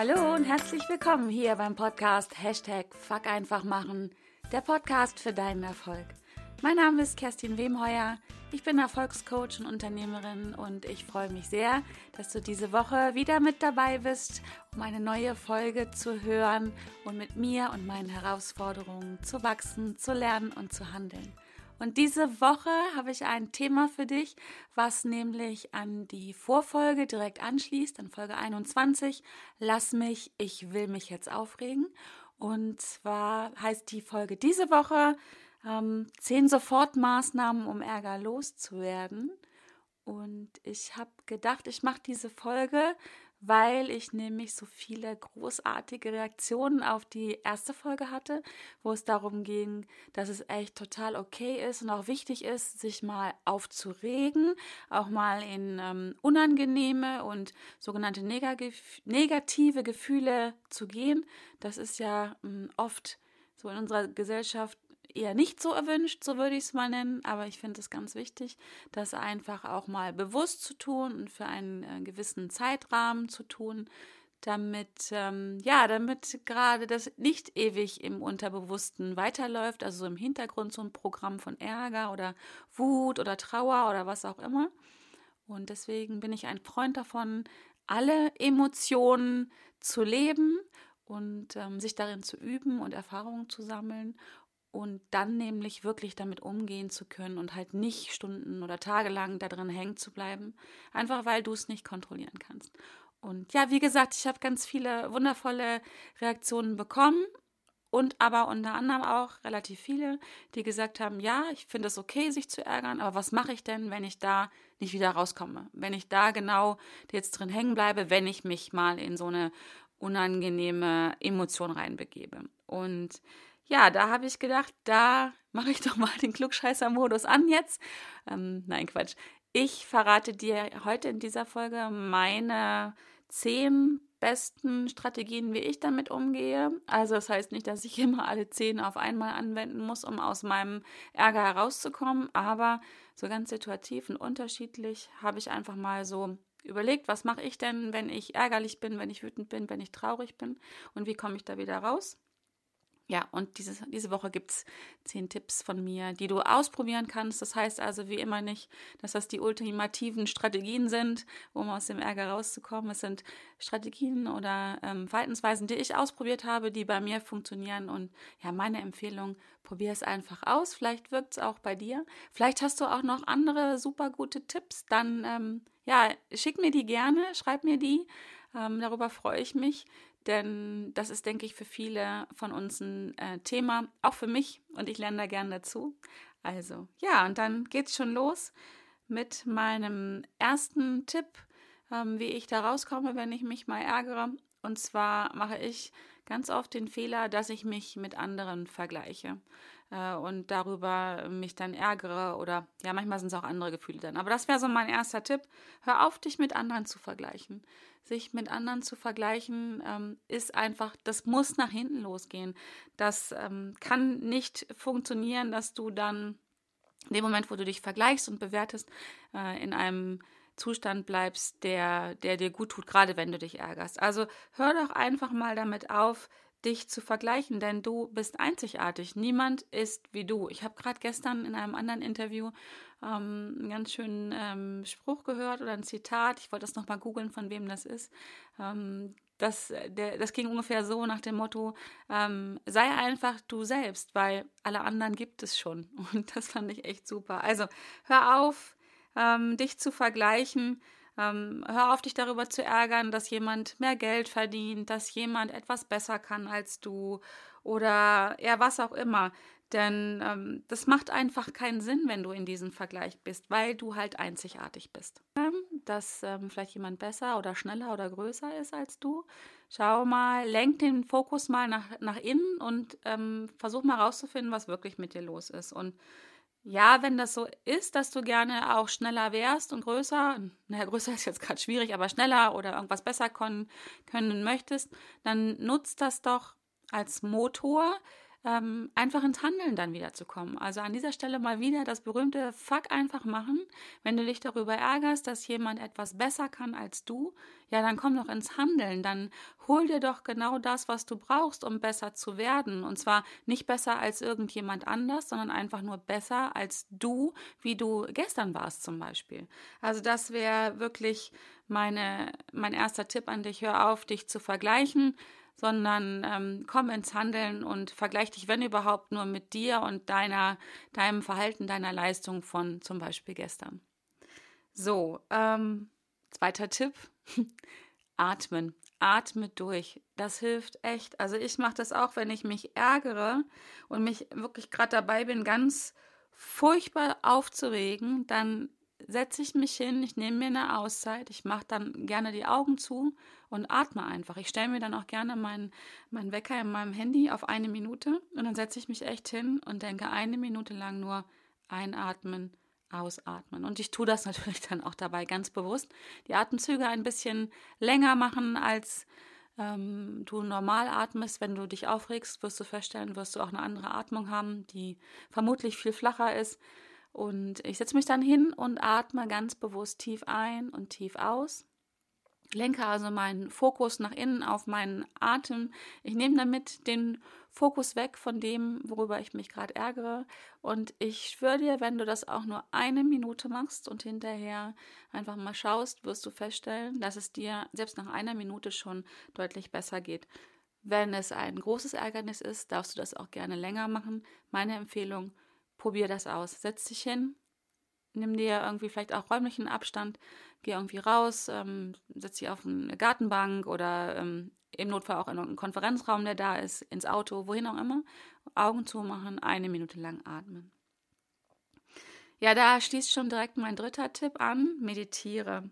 Hallo und herzlich willkommen hier beim Podcast Hashtag Fuck einfach machen, der Podcast für deinen Erfolg. Mein Name ist Kerstin Wemheuer, ich bin Erfolgscoach und Unternehmerin und ich freue mich sehr, dass du diese Woche wieder mit dabei bist, um eine neue Folge zu hören und mit mir und meinen Herausforderungen zu wachsen, zu lernen und zu handeln. Und diese Woche habe ich ein Thema für dich, was nämlich an die Vorfolge direkt anschließt, an Folge 21. Lass mich, ich will mich jetzt aufregen. Und zwar heißt die Folge diese Woche ähm, zehn Sofortmaßnahmen, um Ärger loszuwerden. Und ich habe gedacht, ich mache diese Folge, weil ich nämlich so viele großartige Reaktionen auf die erste Folge hatte, wo es darum ging, dass es echt total okay ist und auch wichtig ist, sich mal aufzuregen, auch mal in ähm, unangenehme und sogenannte negative Gefühle zu gehen. Das ist ja ähm, oft so in unserer Gesellschaft eher nicht so erwünscht, so würde ich es mal nennen, aber ich finde es ganz wichtig, das einfach auch mal bewusst zu tun und für einen äh, gewissen Zeitrahmen zu tun, damit, ähm, ja, damit gerade das nicht ewig im Unterbewussten weiterläuft, also so im Hintergrund so ein Programm von Ärger oder Wut oder Trauer oder was auch immer. Und deswegen bin ich ein Freund davon, alle Emotionen zu leben und ähm, sich darin zu üben und Erfahrungen zu sammeln und dann nämlich wirklich damit umgehen zu können und halt nicht Stunden oder Tage lang da drin hängen zu bleiben, einfach weil du es nicht kontrollieren kannst. Und ja, wie gesagt, ich habe ganz viele wundervolle Reaktionen bekommen und aber unter anderem auch relativ viele, die gesagt haben, ja, ich finde es okay, sich zu ärgern, aber was mache ich denn, wenn ich da nicht wieder rauskomme? Wenn ich da genau jetzt drin hängen bleibe, wenn ich mich mal in so eine unangenehme Emotion reinbegebe. Und ja, da habe ich gedacht, da mache ich doch mal den Klugscheißer-Modus an jetzt. Ähm, nein, Quatsch. Ich verrate dir heute in dieser Folge meine zehn besten Strategien, wie ich damit umgehe. Also das heißt nicht, dass ich immer alle zehn auf einmal anwenden muss, um aus meinem Ärger herauszukommen, aber so ganz situativ und unterschiedlich habe ich einfach mal so überlegt, was mache ich denn, wenn ich ärgerlich bin, wenn ich wütend bin, wenn ich traurig bin und wie komme ich da wieder raus. Ja, und dieses, diese Woche gibt es zehn Tipps von mir, die du ausprobieren kannst. Das heißt also wie immer nicht, dass das die ultimativen Strategien sind, um aus dem Ärger rauszukommen. Es sind Strategien oder ähm, Verhaltensweisen, die ich ausprobiert habe, die bei mir funktionieren. Und ja, meine Empfehlung, probier es einfach aus. Vielleicht wirkt es auch bei dir. Vielleicht hast du auch noch andere super gute Tipps. Dann ähm, ja, schick mir die gerne, schreib mir die. Ähm, darüber freue ich mich. Denn das ist, denke ich, für viele von uns ein äh, Thema, auch für mich und ich lerne da gern dazu. Also ja, und dann geht's schon los mit meinem ersten Tipp, ähm, wie ich da rauskomme, wenn ich mich mal ärgere. Und zwar mache ich ganz oft den Fehler, dass ich mich mit anderen vergleiche äh, und darüber mich dann ärgere oder ja, manchmal sind es auch andere Gefühle dann. Aber das wäre so mein erster Tipp. Hör auf, dich mit anderen zu vergleichen sich mit anderen zu vergleichen, ähm, ist einfach, das muss nach hinten losgehen. Das ähm, kann nicht funktionieren, dass du dann in dem Moment, wo du dich vergleichst und bewertest, äh, in einem Zustand bleibst, der, der dir gut tut, gerade wenn du dich ärgerst. Also hör doch einfach mal damit auf, dich zu vergleichen, denn du bist einzigartig. Niemand ist wie du. Ich habe gerade gestern in einem anderen Interview ähm, einen ganz schönen ähm, Spruch gehört oder ein Zitat. Ich wollte das nochmal googeln, von wem das ist. Ähm, das, der, das ging ungefähr so nach dem Motto, ähm, sei einfach du selbst, weil alle anderen gibt es schon. Und das fand ich echt super. Also hör auf, ähm, dich zu vergleichen ähm, hör auf, dich darüber zu ärgern, dass jemand mehr Geld verdient, dass jemand etwas besser kann als du oder ja, was auch immer. Denn ähm, das macht einfach keinen Sinn, wenn du in diesem Vergleich bist, weil du halt einzigartig bist. Ähm, dass ähm, vielleicht jemand besser oder schneller oder größer ist als du. Schau mal, lenk den Fokus mal nach, nach innen und ähm, versuch mal rauszufinden, was wirklich mit dir los ist. Und ja, wenn das so ist, dass du gerne auch schneller wärst und größer, naja, größer ist jetzt gerade schwierig, aber schneller oder irgendwas besser können, können möchtest, dann nutzt das doch als Motor, ähm, einfach ins Handeln dann wieder zu kommen. Also an dieser Stelle mal wieder das berühmte Fuck einfach machen. Wenn du dich darüber ärgerst, dass jemand etwas besser kann als du, ja, dann komm doch ins Handeln. Dann hol dir doch genau das, was du brauchst, um besser zu werden. Und zwar nicht besser als irgendjemand anders, sondern einfach nur besser als du, wie du gestern warst zum Beispiel. Also das wäre wirklich meine, mein erster Tipp an dich. Hör auf, dich zu vergleichen sondern ähm, komm ins Handeln und vergleich dich, wenn überhaupt, nur mit dir und deiner, deinem Verhalten, deiner Leistung von zum Beispiel gestern. So, ähm, zweiter Tipp, atmen. Atme durch. Das hilft echt. Also ich mache das auch, wenn ich mich ärgere und mich wirklich gerade dabei bin, ganz furchtbar aufzuregen, dann setze ich mich hin, ich nehme mir eine Auszeit, ich mache dann gerne die Augen zu und atme einfach. Ich stelle mir dann auch gerne meinen mein Wecker in meinem Handy auf eine Minute und dann setze ich mich echt hin und denke eine Minute lang nur einatmen, ausatmen. Und ich tue das natürlich dann auch dabei ganz bewusst. Die Atemzüge ein bisschen länger machen als ähm, du normal atmest. Wenn du dich aufregst, wirst du feststellen, wirst du auch eine andere Atmung haben, die vermutlich viel flacher ist. Und ich setze mich dann hin und atme ganz bewusst tief ein und tief aus. Lenke also meinen Fokus nach innen auf meinen Atem. Ich nehme damit den Fokus weg von dem, worüber ich mich gerade ärgere. Und ich schwöre dir, wenn du das auch nur eine Minute machst und hinterher einfach mal schaust, wirst du feststellen, dass es dir selbst nach einer Minute schon deutlich besser geht. Wenn es ein großes Ärgernis ist, darfst du das auch gerne länger machen. Meine Empfehlung, probier das aus. Setz dich hin, nimm dir irgendwie vielleicht auch räumlichen Abstand, geh irgendwie raus, ähm, setz dich auf eine Gartenbank oder ähm, im Notfall auch in einen Konferenzraum, der da ist, ins Auto, wohin auch immer. Augen zumachen, eine Minute lang atmen. Ja, da schließt schon direkt mein dritter Tipp an, meditiere.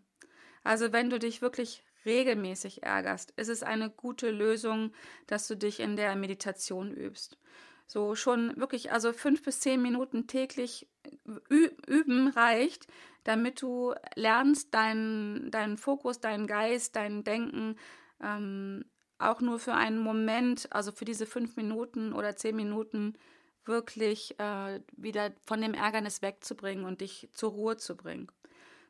Also wenn du dich wirklich regelmäßig ärgerst, ist es eine gute Lösung, dass du dich in der Meditation übst. So schon wirklich, also fünf bis zehn Minuten täglich üben reicht, damit du lernst, deinen, deinen Fokus, deinen Geist, dein Denken ähm, auch nur für einen Moment, also für diese fünf Minuten oder zehn Minuten, wirklich äh, wieder von dem Ärgernis wegzubringen und dich zur Ruhe zu bringen.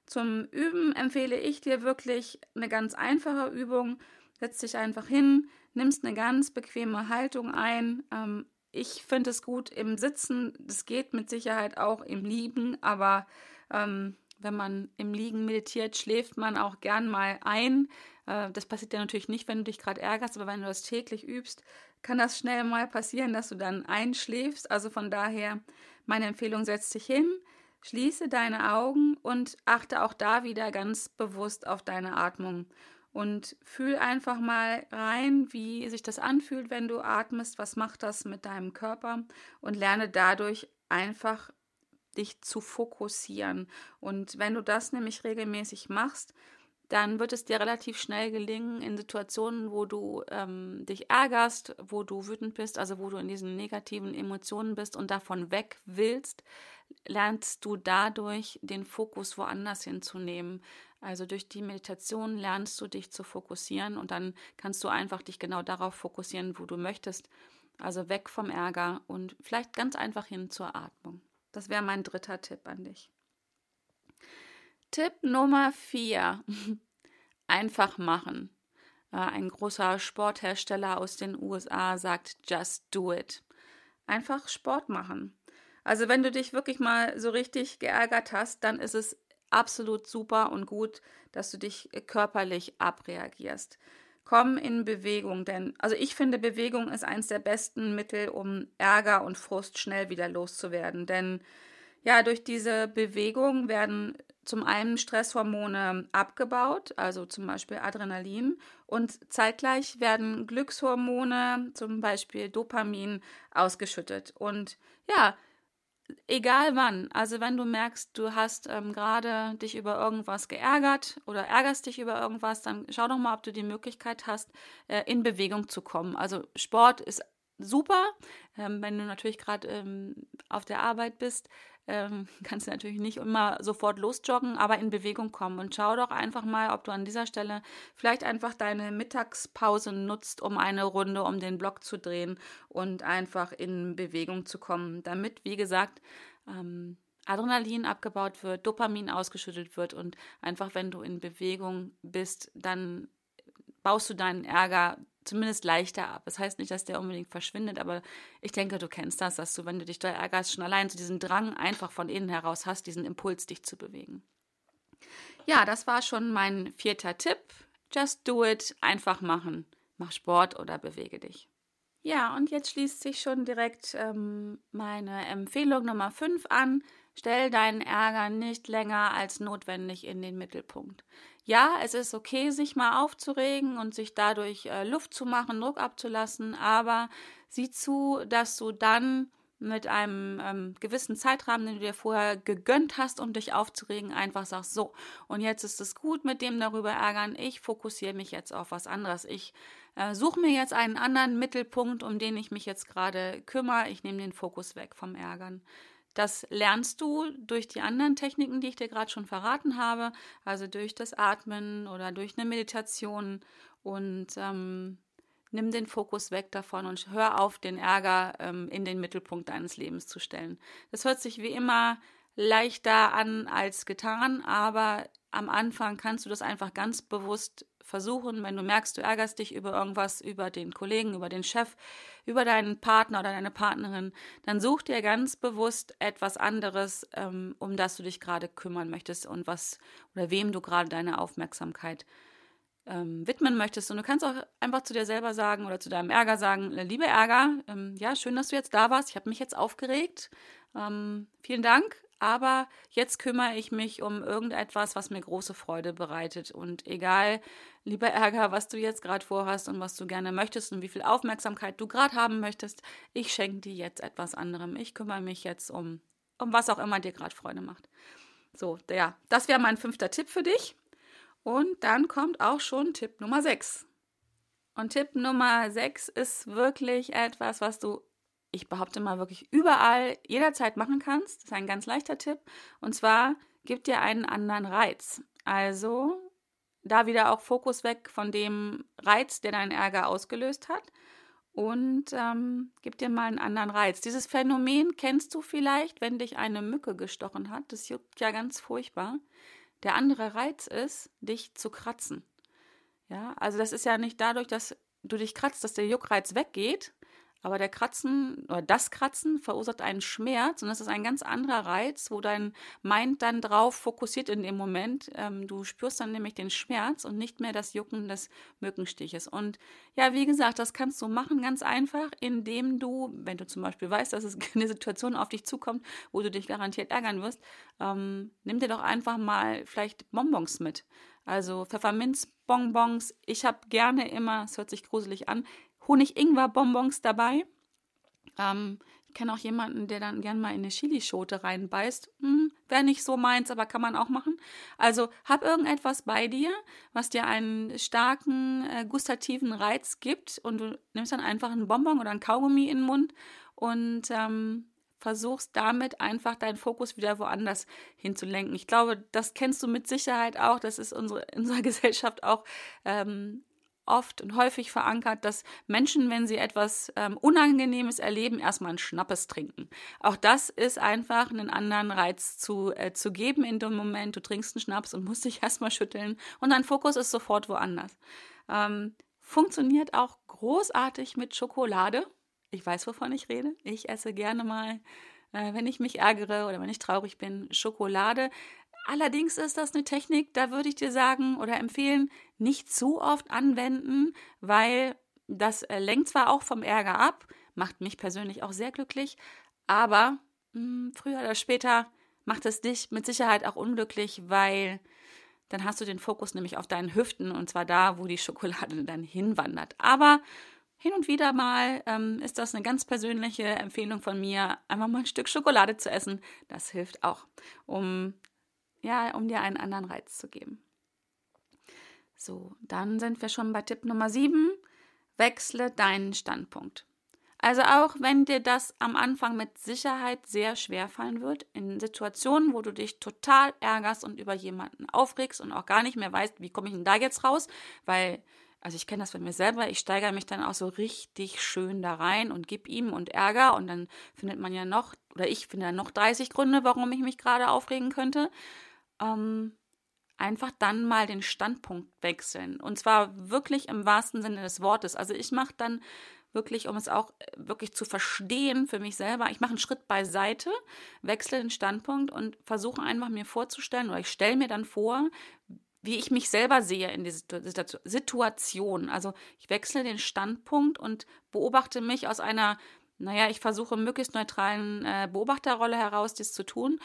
Zum Üben empfehle ich dir wirklich eine ganz einfache Übung. Setz dich einfach hin, nimmst eine ganz bequeme Haltung ein, ähm, ich finde es gut im Sitzen. Das geht mit Sicherheit auch im Liegen, aber ähm, wenn man im Liegen meditiert, schläft man auch gern mal ein. Äh, das passiert ja natürlich nicht, wenn du dich gerade ärgerst, aber wenn du das täglich übst, kann das schnell mal passieren, dass du dann einschläfst. Also von daher meine Empfehlung, setz dich hin, schließe deine Augen und achte auch da wieder ganz bewusst auf deine Atmung und fühl einfach mal rein, wie sich das anfühlt, wenn du atmest, was macht das mit deinem Körper und lerne dadurch einfach dich zu fokussieren. Und wenn du das nämlich regelmäßig machst, dann wird es dir relativ schnell gelingen, in Situationen, wo du ähm, dich ärgerst, wo du wütend bist, also wo du in diesen negativen Emotionen bist und davon weg willst, lernst du dadurch den Fokus woanders hinzunehmen. Also durch die Meditation lernst du dich zu fokussieren und dann kannst du einfach dich genau darauf fokussieren, wo du möchtest. Also weg vom Ärger und vielleicht ganz einfach hin zur Atmung. Das wäre mein dritter Tipp an dich. Tipp Nummer vier. Einfach machen. Äh, ein großer Sporthersteller aus den USA sagt, just do it. Einfach Sport machen. Also wenn du dich wirklich mal so richtig geärgert hast, dann ist es absolut super und gut, dass du dich körperlich abreagierst. Komm in Bewegung, denn also ich finde, Bewegung ist eines der besten Mittel, um Ärger und Frust schnell wieder loszuwerden. Denn ja, durch diese Bewegung werden zum einen Stresshormone abgebaut, also zum Beispiel Adrenalin, und zeitgleich werden Glückshormone, zum Beispiel Dopamin, ausgeschüttet. Und ja, egal wann. Also wenn du merkst, du hast ähm, gerade dich über irgendwas geärgert oder ärgerst dich über irgendwas, dann schau doch mal, ob du die Möglichkeit hast, äh, in Bewegung zu kommen. Also Sport ist super. Ähm, wenn du natürlich gerade ähm, auf der Arbeit bist, ähm, kannst du natürlich nicht immer sofort losjoggen, aber in Bewegung kommen. Und schau doch einfach mal, ob du an dieser Stelle vielleicht einfach deine Mittagspause nutzt, um eine Runde um den Block zu drehen und einfach in Bewegung zu kommen, damit, wie gesagt, ähm, Adrenalin abgebaut wird, Dopamin ausgeschüttet wird und einfach, wenn du in Bewegung bist, dann baust du deinen Ärger zumindest leichter ab. Das heißt nicht, dass der unbedingt verschwindet, aber ich denke, du kennst das, dass du, wenn du dich da ärgerst, schon allein zu so diesen Drang einfach von innen heraus hast, diesen Impuls, dich zu bewegen. Ja, das war schon mein vierter Tipp. Just do it, einfach machen. Mach Sport oder bewege dich. Ja, und jetzt schließt sich schon direkt ähm, meine Empfehlung Nummer 5 an. Stell deinen Ärger nicht länger als notwendig in den Mittelpunkt. Ja, es ist okay, sich mal aufzuregen und sich dadurch äh, Luft zu machen, Druck abzulassen, aber sieh zu, dass du dann mit einem ähm, gewissen Zeitrahmen, den du dir vorher gegönnt hast, um dich aufzuregen, einfach sagst, so, und jetzt ist es gut mit dem darüber ärgern, ich fokussiere mich jetzt auf was anderes. Ich äh, suche mir jetzt einen anderen Mittelpunkt, um den ich mich jetzt gerade kümmere. Ich nehme den Fokus weg vom Ärgern. Das lernst du durch die anderen Techniken, die ich dir gerade schon verraten habe, also durch das Atmen oder durch eine Meditation und ähm, nimm den Fokus weg davon und hör auf, den Ärger ähm, in den Mittelpunkt deines Lebens zu stellen. Das hört sich wie immer leichter an als getan, aber am Anfang kannst du das einfach ganz bewusst versuchen, wenn du merkst, du ärgerst dich über irgendwas, über den Kollegen, über den Chef, über deinen Partner oder deine Partnerin, dann such dir ganz bewusst etwas anderes, ähm, um das du dich gerade kümmern möchtest und was oder wem du gerade deine Aufmerksamkeit ähm, widmen möchtest. Und du kannst auch einfach zu dir selber sagen oder zu deinem Ärger sagen, liebe Ärger, ähm, ja, schön, dass du jetzt da warst. Ich habe mich jetzt aufgeregt. Ähm, vielen Dank aber jetzt kümmere ich mich um irgendetwas, was mir große Freude bereitet. Und egal, lieber Ärger, was du jetzt gerade vorhast und was du gerne möchtest und wie viel Aufmerksamkeit du gerade haben möchtest, ich schenke dir jetzt etwas anderem. Ich kümmere mich jetzt um, um was auch immer dir gerade Freude macht. So, ja, das wäre mein fünfter Tipp für dich. Und dann kommt auch schon Tipp Nummer 6. Und Tipp Nummer 6 ist wirklich etwas, was du ich behaupte mal wirklich überall, jederzeit machen kannst. Das ist ein ganz leichter Tipp. Und zwar, gib dir einen anderen Reiz. Also da wieder auch Fokus weg von dem Reiz, der deinen Ärger ausgelöst hat. Und ähm, gib dir mal einen anderen Reiz. Dieses Phänomen kennst du vielleicht, wenn dich eine Mücke gestochen hat. Das juckt ja ganz furchtbar. Der andere Reiz ist, dich zu kratzen. Ja, also das ist ja nicht dadurch, dass du dich kratzt, dass der Juckreiz weggeht, aber der Kratzen oder das Kratzen verursacht einen Schmerz und das ist ein ganz anderer Reiz, wo dein Mind dann drauf fokussiert in dem Moment. Ähm, du spürst dann nämlich den Schmerz und nicht mehr das Jucken des Mückenstiches. Und ja, wie gesagt, das kannst du machen ganz einfach, indem du, wenn du zum Beispiel weißt, dass es eine Situation auf dich zukommt, wo du dich garantiert ärgern wirst, ähm, nimm dir doch einfach mal vielleicht Bonbons mit. Also Pfefferminzbonbons. Ich habe gerne immer, es hört sich gruselig an, Honig-Ingwer-Bonbons dabei. Ähm, ich kenne auch jemanden, der dann gern mal in eine Chilischote reinbeißt. Hm, Wäre nicht so meins, aber kann man auch machen. Also hab irgendetwas bei dir, was dir einen starken äh, gustativen Reiz gibt und du nimmst dann einfach einen Bonbon oder einen Kaugummi in den Mund und ähm, versuchst damit einfach deinen Fokus wieder woanders hinzulenken. Ich glaube, das kennst du mit Sicherheit auch. Das ist unsere, in unserer Gesellschaft auch ähm, oft und häufig verankert, dass Menschen, wenn sie etwas ähm, Unangenehmes erleben, erstmal einen Schnappes trinken. Auch das ist einfach einen anderen Reiz zu, äh, zu geben in dem Moment. Du trinkst einen Schnaps und musst dich erstmal schütteln und dein Fokus ist sofort woanders. Ähm, funktioniert auch großartig mit Schokolade. Ich weiß, wovon ich rede. Ich esse gerne mal, äh, wenn ich mich ärgere oder wenn ich traurig bin, Schokolade. Allerdings ist das eine Technik, da würde ich dir sagen oder empfehlen, nicht zu oft anwenden, weil das äh, lenkt zwar auch vom Ärger ab, macht mich persönlich auch sehr glücklich, aber mh, hm, früher oder später macht es dich mit Sicherheit auch unglücklich, weil dann hast du den Fokus nämlich auf deinen Hüften und zwar da, wo die Schokolade dann hinwandert. Aber hin und wieder mal ähm, ist das eine ganz persönliche Empfehlung von mir, einfach mal ein Stück Schokolade zu essen. Das hilft auch, um ja, um dir einen anderen Reiz zu geben. So, dann sind wir schon bei Tipp Nummer 7. Wechsle deinen Standpunkt. Also auch wenn dir das am Anfang mit Sicherheit sehr schwer fallen wird, in Situationen, wo du dich total ärgerst und über jemanden aufregst und auch gar nicht mehr weißt, wie komme ich denn da jetzt raus, weil also ich kenne das von mir selber, ich steigere mich dann auch so richtig schön da rein und gebe ihm und Ärger und dann findet man ja noch, oder ich finde ja noch 30 Gründe, warum ich mich gerade aufregen könnte. Ähm, einfach dann mal den Standpunkt wechseln. Und zwar wirklich im wahrsten Sinne des Wortes. Also ich mache dann wirklich, um es auch äh, wirklich zu verstehen für mich selber, ich mache einen Schritt beiseite, wechsle den Standpunkt und versuche einfach mir vorzustellen oder ich stelle mir dann vor, wie ich mich selber sehe in dieser Situation. Also ich wechsle den Standpunkt und beobachte mich aus einer, naja, ich versuche möglichst neutralen äh, Beobachterrolle heraus, dies zu tun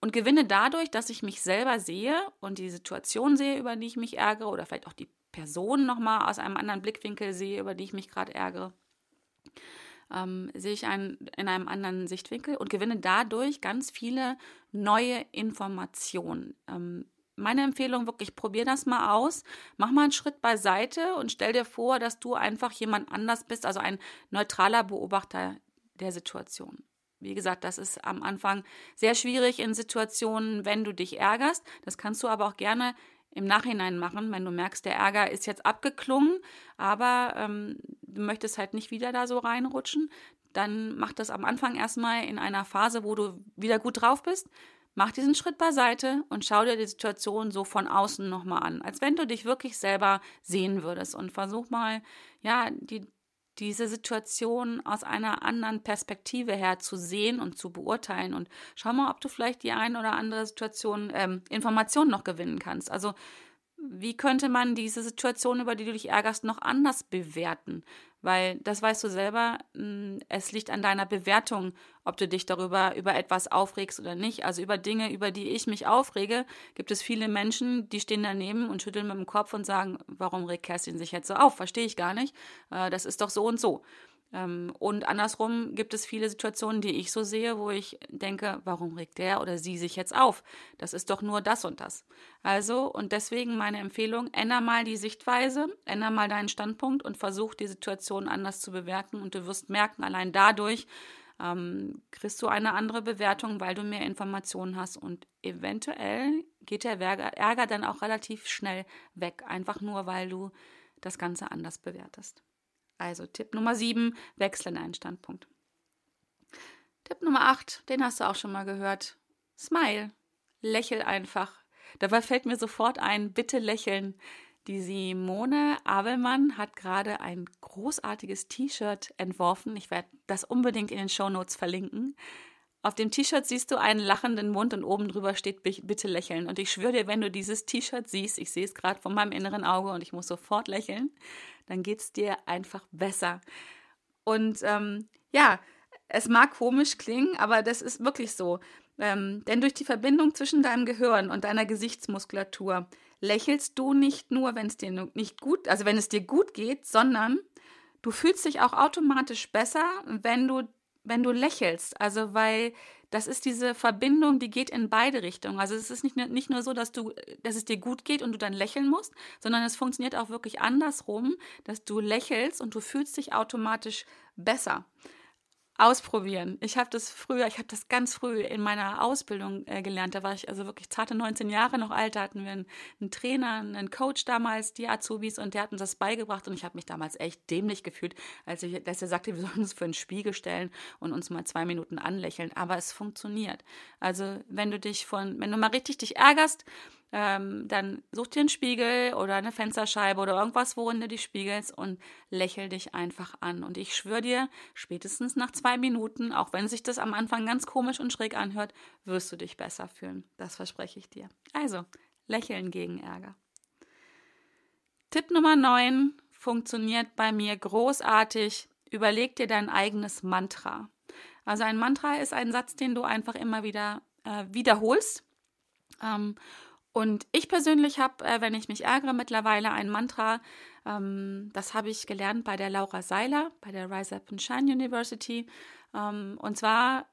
und gewinne dadurch, dass ich mich selber sehe und die Situation sehe, über die ich mich ärgere oder vielleicht auch die Person nochmal aus einem anderen Blickwinkel sehe, über die ich mich gerade ärgere, ähm, sehe ich einen, in einem anderen Sichtwinkel und gewinne dadurch ganz viele neue Informationen. Ähm, meine Empfehlung wirklich, probier das mal aus. Mach mal einen Schritt beiseite und stell dir vor, dass du einfach jemand anders bist, also ein neutraler Beobachter der Situation. Wie gesagt, das ist am Anfang sehr schwierig in Situationen, wenn du dich ärgerst. Das kannst du aber auch gerne im Nachhinein machen, wenn du merkst, der Ärger ist jetzt abgeklungen, aber ähm, du möchtest halt nicht wieder da so reinrutschen. Dann mach das am Anfang erstmal in einer Phase, wo du wieder gut drauf bist. Mach diesen Schritt beiseite und schau dir die Situation so von außen nochmal an, als wenn du dich wirklich selber sehen würdest und versuch mal, ja, die, diese Situation aus einer anderen Perspektive her zu sehen und zu beurteilen. Und schau mal, ob du vielleicht die ein oder andere Situation, ähm, Information noch gewinnen kannst. Also wie könnte man diese Situation, über die du dich ärgerst, noch anders bewerten? Weil das weißt du selber, hm, es liegt an deiner Bewertung, ob du dich darüber über etwas aufregst oder nicht. Also über Dinge, über die ich mich aufrege, gibt es viele Menschen, die stehen daneben und schütteln mit dem Kopf und sagen, warum regt Kerstin sich jetzt so auf? Verstehe ich gar nicht. Äh, das ist doch so und so. Ähm, und andersrum gibt es viele Situationen, die ich so sehe, wo ich denke, warum regt der oder sie sich jetzt auf? Das ist doch nur das und das. Also, und deswegen meine Empfehlung, änder mal die Sichtweise, änder mal deinen Standpunkt und versuch die Situation anders zu bewerten und du wirst merken, allein dadurch ähm, kriegst du eine andere Bewertung, weil du mehr Informationen hast und eventuell geht der Ärger dann auch relativ schnell weg, einfach nur, weil du das Ganze anders bewertest. Also Tipp Nummer 7, wechsle deinen Standpunkt. Tipp Nummer 8, den hast du auch schon mal gehört. Smile. Lächel einfach. Dabei fällt mir sofort ein, bitte lächeln. Die Simone Abelmann hat gerade ein großartiges T-Shirt entworfen. Ich werde das unbedingt in den Show Notes verlinken. Auf dem T-Shirt siehst du einen lachenden Mund und oben drüber steht bitte lächeln. Und ich schwöre dir, wenn du dieses T-Shirt siehst, ich sehe es gerade von meinem inneren Auge und ich muss sofort lächeln, dann geht es dir einfach besser. Und ähm, ja, es mag komisch klingen, aber das ist wirklich so. Ähm, denn durch die Verbindung zwischen deinem Gehirn und deiner Gesichtsmuskulatur lächelst du nicht nur, wenn es dir nicht gut, also wenn es dir gut geht, sondern du fühlst dich auch automatisch besser, wenn du wenn du lächelst. Also weil das ist diese Verbindung, die geht in beide Richtungen. Also es ist nicht, nicht nur so, dass du, dass es dir gut geht und du dann lächeln musst, sondern es funktioniert auch wirklich andersrum, dass du lächelst und du fühlst dich automatisch besser ausprobieren. Ich habe das früher, ich habe das ganz früh in meiner Ausbildung äh, gelernt. Da war ich also wirklich zarte 19 Jahre noch alt. Da hatten wir einen, einen Trainer, einen Coach damals, die Azubis, und der hat uns das beigebracht. Und ich habe mich damals echt dämlich gefühlt, als, ich, als er sagte, wir sollen uns für einen Spiegel stellen und uns mal zwei Minuten anlächeln. Aber es funktioniert. Also wenn du dich von, wenn du mal richtig dich ärgerst, ähm, dann such dir einen Spiegel oder eine Fensterscheibe oder irgendwas, worin du dich spiegelst und lächel dich einfach an. Und ich schwöre dir, spätestens nach zwei Minuten, auch wenn sich das am Anfang ganz komisch und schräg anhört, wirst du dich besser fühlen. Das verspreche ich dir. Also, lächeln gegen Ärger. Tipp Nummer 9 funktioniert bei mir großartig. Überleg dir dein eigenes Mantra. Also ein Mantra ist ein Satz, den du einfach immer wieder äh, wiederholst. Ähm, und ich persönlich habe, äh, wenn ich mich ärgere, mittlerweile ein Mantra, ähm, das habe ich gelernt bei der Laura Seiler, bei der Rise Up and Shine University. Ähm, und zwar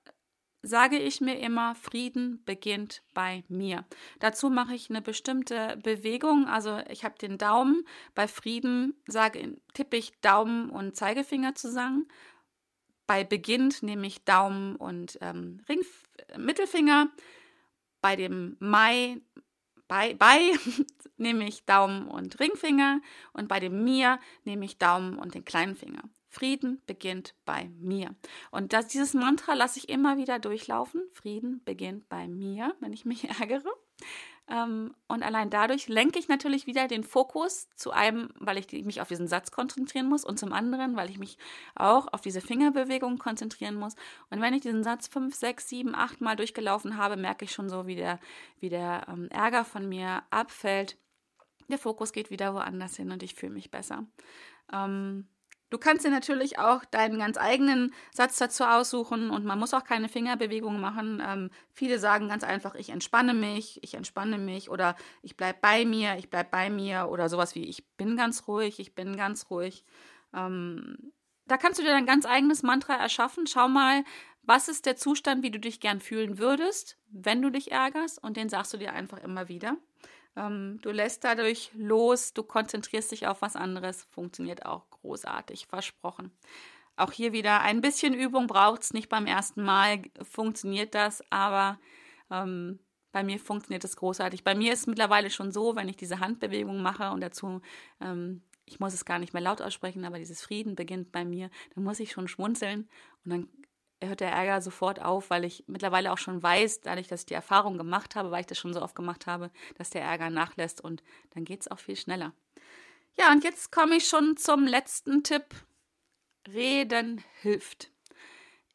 sage ich mir immer, Frieden beginnt bei mir. Dazu mache ich eine bestimmte Bewegung. Also ich habe den Daumen. Bei Frieden sage, tippe ich Daumen und Zeigefinger zusammen bei Beginn nehme ich Daumen und ähm, Ring, Mittelfinger. Bei dem Mai, bei, bei nehme ich Daumen und Ringfinger. Und bei dem Mir nehme ich Daumen und den kleinen Finger. Frieden beginnt bei mir. Und das, dieses Mantra lasse ich immer wieder durchlaufen. Frieden beginnt bei mir, wenn ich mich ärgere. Ähm, und allein dadurch lenke ich natürlich wieder den Fokus zu einem, weil ich mich auf diesen Satz konzentrieren muss und zum anderen, weil ich mich auch auf diese Fingerbewegung konzentrieren muss. Und wenn ich diesen Satz fünf, sechs, sieben, acht Mal durchgelaufen habe, merke ich schon so, wie der, wie der ähm, Ärger von mir abfällt. Der Fokus geht wieder woanders hin und ich fühle mich besser. Ähm, Du kannst dir natürlich auch deinen ganz eigenen Satz dazu aussuchen und man muss auch keine Fingerbewegungen machen. Ähm, viele sagen ganz einfach, ich entspanne mich, ich entspanne mich oder ich bleibe bei mir, ich bleibe bei mir oder sowas wie ich bin ganz ruhig, ich bin ganz ruhig. Ähm, da kannst du dir dein ganz eigenes Mantra erschaffen. Schau mal, was ist der Zustand, wie du dich gern fühlen würdest, wenn du dich ärgerst und den sagst du dir einfach immer wieder. Ähm, du lässt dadurch los, du konzentrierst dich auf was anderes, funktioniert auch großartig, versprochen. Auch hier wieder ein bisschen Übung braucht es, nicht beim ersten Mal funktioniert das, aber ähm, bei mir funktioniert das großartig. Bei mir ist es mittlerweile schon so, wenn ich diese Handbewegung mache und dazu, ähm, ich muss es gar nicht mehr laut aussprechen, aber dieses Frieden beginnt bei mir, dann muss ich schon schmunzeln und dann hört der Ärger sofort auf, weil ich mittlerweile auch schon weiß, dadurch, dass ich die Erfahrung gemacht habe, weil ich das schon so oft gemacht habe, dass der Ärger nachlässt und dann geht es auch viel schneller. Ja, und jetzt komme ich schon zum letzten Tipp. Reden hilft.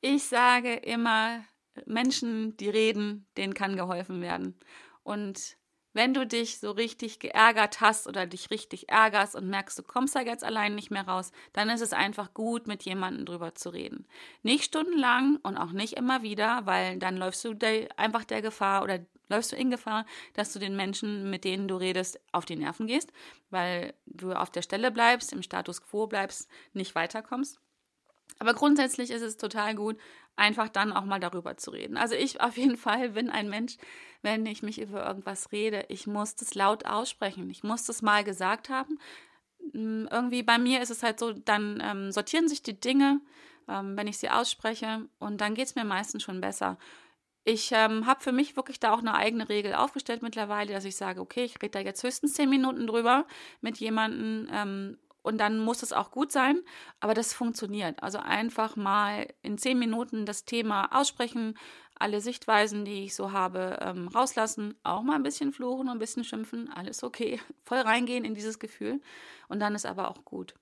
Ich sage immer, Menschen, die reden, denen kann geholfen werden. Und wenn du dich so richtig geärgert hast oder dich richtig ärgerst und merkst, du kommst da jetzt allein nicht mehr raus, dann ist es einfach gut, mit jemandem drüber zu reden. Nicht stundenlang und auch nicht immer wieder, weil dann läufst du einfach der Gefahr oder läufst du in Gefahr, dass du den Menschen, mit denen du redest, auf die Nerven gehst, weil du auf der Stelle bleibst, im Status quo bleibst, nicht weiterkommst. Aber grundsätzlich ist es total gut, einfach dann auch mal darüber zu reden. Also ich auf jeden Fall bin ein Mensch, wenn ich mich über irgendwas rede, ich muss das laut aussprechen. Ich muss das mal gesagt haben. Mm, irgendwie bei mir ist es halt so, dann ähm, sortieren sich die Dinge, ähm, wenn ich sie ausspreche und dann geht es mir meistens schon besser. Ich ähm, habe für mich wirklich da auch eine eigene Regel aufgestellt mittlerweile, dass ich sage, okay, ich rede da jetzt höchstens zehn Minuten drüber mit jemandem ähm, und dann muss es auch gut sein, aber das funktioniert. Also einfach mal in zehn Minuten das Thema aussprechen, alle Sichtweisen, die ich so habe, ähm, rauslassen, auch mal ein bisschen fluchen und ein bisschen schimpfen, alles okay, voll reingehen in dieses Gefühl und dann ist aber auch gut.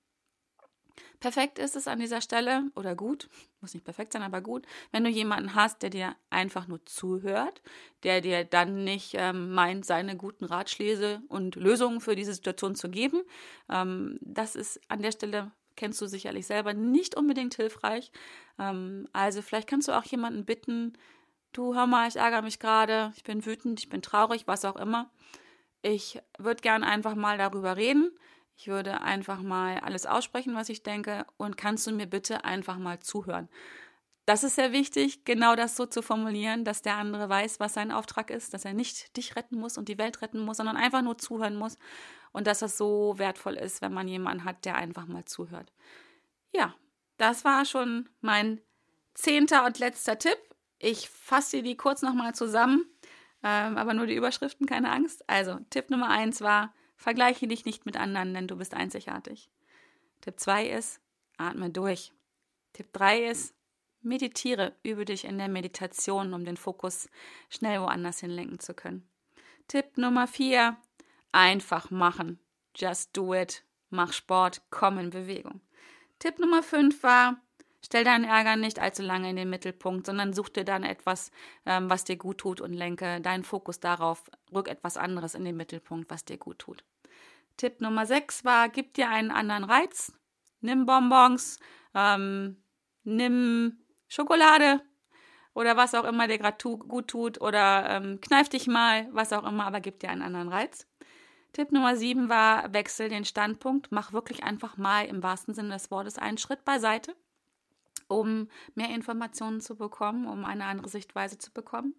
Perfekt ist es an dieser Stelle, oder gut, muss nicht perfekt sein, aber gut, wenn du jemanden hast, der dir einfach nur zuhört, der dir dann nicht ähm, meint, seine guten Ratschläge und Lösungen für diese Situation zu geben. Ähm, das ist an der Stelle, kennst du sicherlich selber, nicht unbedingt hilfreich. Ähm, also vielleicht kannst du auch jemanden bitten, du hör mal, ich ärgere mich gerade, ich bin wütend, ich bin traurig, was auch immer. Ich würde gern einfach mal darüber reden ich würde einfach mal alles aussprechen, was ich denke und kannst du mir bitte einfach mal zuhören. Das ist sehr wichtig, genau das so zu formulieren, dass der andere weiß, was sein Auftrag ist, dass er nicht dich retten muss und die Welt retten muss, sondern einfach nur zuhören muss und dass das so wertvoll ist, wenn man jemanden hat, der einfach mal zuhört. Ja, das war schon mein zehnter und letzter Tipp. Ich fasse dir die kurz nochmal zusammen, ähm, aber nur die Überschriften, keine Angst. Also, Tipp Nummer eins war, Vergleiche dich nicht mit anderen, denn du bist einzigartig. Tipp 2 ist, atme durch. Tipp 3 ist, meditiere, übe dich in der Meditation, um den Fokus schnell woanders hinlenken zu können. Tipp Nummer 4, einfach machen. Just do it. Mach Sport, komm in Bewegung. Tipp Nummer 5 war, stell deinen Ärger nicht allzu lange in den Mittelpunkt, sondern such dir dann etwas, ähm, was dir gut tut und lenke deinen Fokus darauf, rück etwas anderes in den Mittelpunkt, was dir gut tut. Tipp Nummer 6 war, gib dir einen anderen Reiz. Nimm Bonbons, ähm, nimm Schokolade oder was auch immer dir gerade tu gut tut oder ähm, kneif dich mal, was auch immer, aber gib dir einen anderen Reiz. Tipp Nummer 7 war, wechsel den Standpunkt, mach wirklich einfach mal im wahrsten Sinne des Wortes einen Schritt beiseite, um mehr Informationen zu bekommen, um eine andere Sichtweise zu bekommen.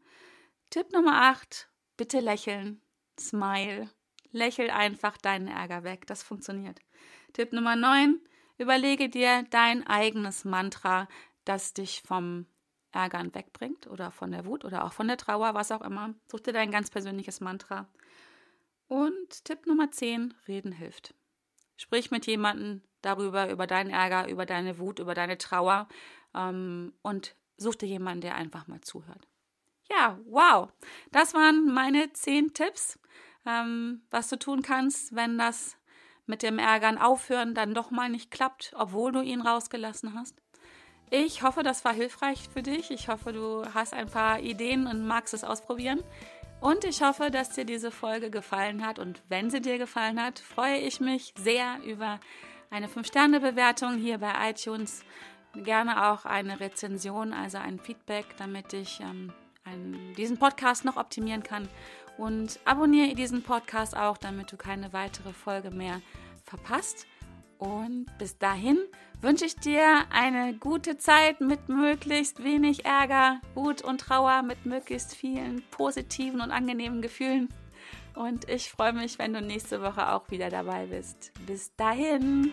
Tipp Nummer 8, bitte lächeln, smile. Lächel einfach deinen Ärger weg. Das funktioniert. Tipp Nummer 9. Überlege dir dein eigenes Mantra, das dich vom Ärgern wegbringt oder von der Wut oder auch von der Trauer, was auch immer. Such dir dein ganz persönliches Mantra. Und Tipp Nummer 10, reden hilft. Sprich mit jemandem darüber, über deinen Ärger, über deine Wut, über deine Trauer ähm, und such dir jemanden, der einfach mal zuhört. Ja, wow. Das waren meine 10 Tipps, ähm, was du tun kannst, wenn das mit dem Ärgern aufhören dann doch mal nicht klappt, obwohl du ihn rausgelassen hast. Ich hoffe, das war hilfreich für dich. Ich hoffe, du hast ein paar Ideen und magst es ausprobieren. Und ich hoffe, dass dir diese Folge gefallen hat. Und wenn sie dir gefallen hat, freue ich mich sehr über eine 5-Sterne-Bewertung hier bei iTunes. Gerne auch eine Rezension, also ein Feedback, damit ich ähm, einen, diesen Podcast noch optimieren kann. Und abonniere diesen Podcast auch, damit du keine weitere Folge mehr verpasst. Und bis dahin wünsche ich dir eine gute Zeit mit möglichst wenig Ärger, Wut und Trauer, mit möglichst vielen positiven und angenehmen Gefühlen. Und ich freue mich, wenn du nächste Woche auch wieder dabei bist. Bis dahin.